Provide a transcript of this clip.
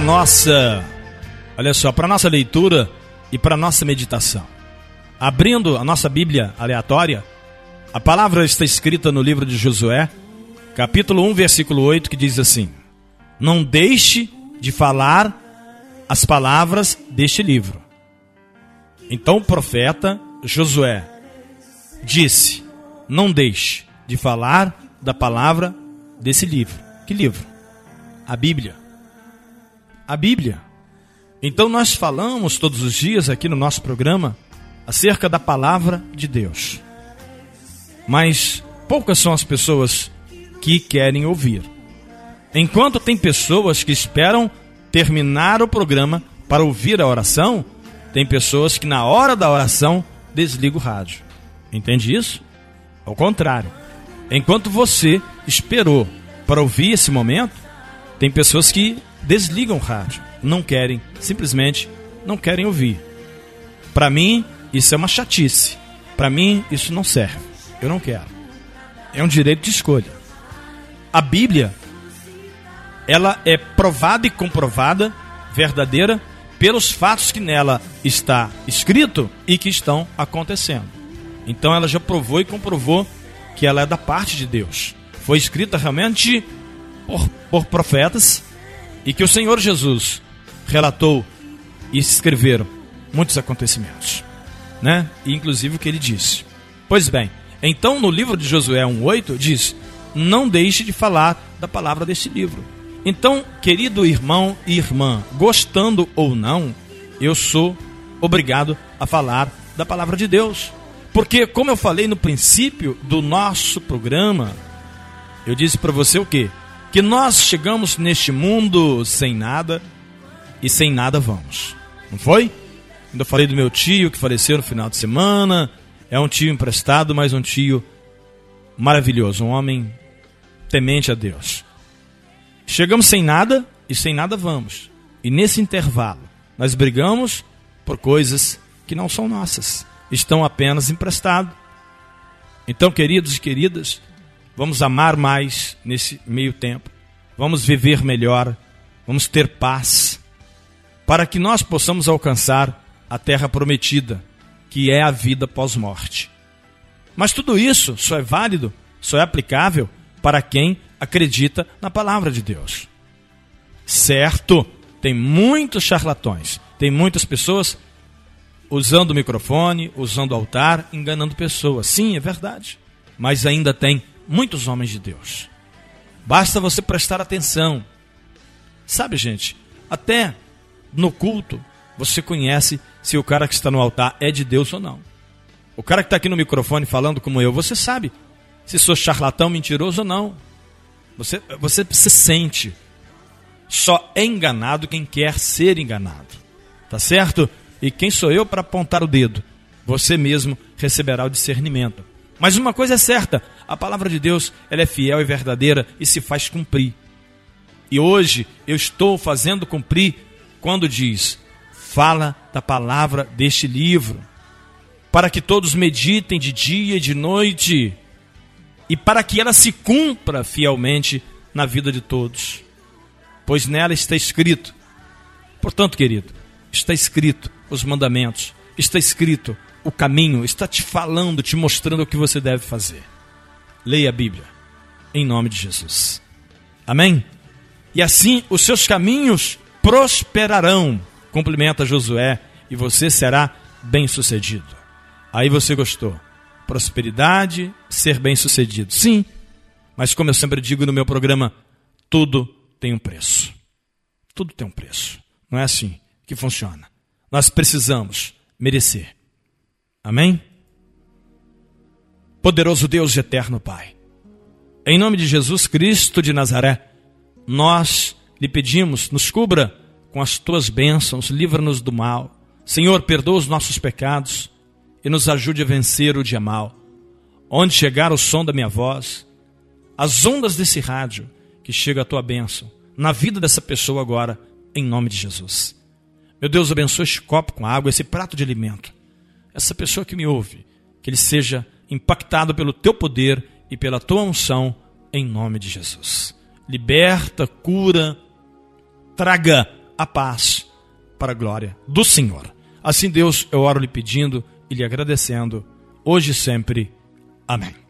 nossa, olha só, para nossa leitura e para nossa meditação. Abrindo a nossa Bíblia aleatória, a palavra está escrita no livro de Josué, capítulo 1, versículo 8, que diz assim: Não deixe de falar as palavras deste livro. Então o profeta Josué disse: Não deixe de falar da palavra desse livro. Que livro? A Bíblia. A Bíblia. Então nós falamos todos os dias aqui no nosso programa acerca da palavra de Deus. Mas poucas são as pessoas que querem ouvir. Enquanto tem pessoas que esperam terminar o programa para ouvir a oração, tem pessoas que na hora da oração desligam o rádio. Entende isso? Ao contrário. Enquanto você esperou para ouvir esse momento, tem pessoas que desligam o rádio, não querem, simplesmente não querem ouvir. Para mim, isso é uma chatice. Para mim, isso não serve. Eu não quero. É um direito de escolha. A Bíblia, ela é provada e comprovada, verdadeira, pelos fatos que nela está escrito e que estão acontecendo. Então ela já provou e comprovou que ela é da parte de Deus. Foi escrita realmente por, por profetas e que o Senhor Jesus relatou e escreveram muitos acontecimentos, né? E inclusive o que ele disse. Pois bem, então no livro de Josué 1:8 diz: "Não deixe de falar da palavra deste livro". Então, querido irmão e irmã, gostando ou não, eu sou obrigado a falar da palavra de Deus. Porque, como eu falei no princípio do nosso programa, eu disse para você o quê? Que nós chegamos neste mundo sem nada e sem nada vamos. Não foi? Ainda falei do meu tio que faleceu no final de semana. É um tio emprestado, mas um tio maravilhoso, um homem temente a Deus. Chegamos sem nada e sem nada vamos. E nesse intervalo, nós brigamos por coisas que não são nossas estão apenas emprestados. Então, queridos e queridas, vamos amar mais nesse meio tempo, vamos viver melhor, vamos ter paz, para que nós possamos alcançar a terra prometida, que é a vida pós-morte. Mas tudo isso só é válido, só é aplicável para quem acredita na palavra de Deus. Certo, tem muitos charlatões, tem muitas pessoas usando o microfone, usando o altar, enganando pessoas. Sim, é verdade. Mas ainda tem muitos homens de Deus. Basta você prestar atenção. Sabe, gente, até no culto você conhece se o cara que está no altar é de Deus ou não. O cara que está aqui no microfone falando como eu, você sabe se sou charlatão, mentiroso ou não. Você, você se sente. Só é enganado quem quer ser enganado. Tá certo? E quem sou eu para apontar o dedo? Você mesmo receberá o discernimento. Mas uma coisa é certa: a palavra de Deus ela é fiel e verdadeira e se faz cumprir. E hoje eu estou fazendo cumprir quando diz: fala da palavra deste livro, para que todos meditem de dia e de noite, e para que ela se cumpra fielmente na vida de todos. Pois nela está escrito. Portanto, querido, está escrito os mandamentos, está escrito o caminho, está te falando, te mostrando o que você deve fazer. Leia a Bíblia, em nome de Jesus. Amém? E assim os seus caminhos prosperarão, cumprimenta Josué, e você será bem-sucedido. Aí você gostou. Prosperidade, ser bem-sucedido. Sim, mas como eu sempre digo no meu programa, tudo tem um preço. Tudo tem um preço. Não é assim que funciona nós precisamos merecer. Amém? Poderoso Deus eterno Pai, em nome de Jesus Cristo de Nazaré, nós lhe pedimos, nos cubra com as tuas bênçãos, livra-nos do mal. Senhor, perdoa os nossos pecados e nos ajude a vencer o dia mal. Onde chegar o som da minha voz, as ondas desse rádio, que chega a tua bênção na vida dessa pessoa agora, em nome de Jesus. Meu Deus, abençoe este copo com água, esse prato de alimento. Essa pessoa que me ouve, que ele seja impactado pelo teu poder e pela tua unção, em nome de Jesus. Liberta, cura, traga a paz para a glória do Senhor. Assim, Deus, eu oro lhe pedindo e lhe agradecendo, hoje e sempre. Amém.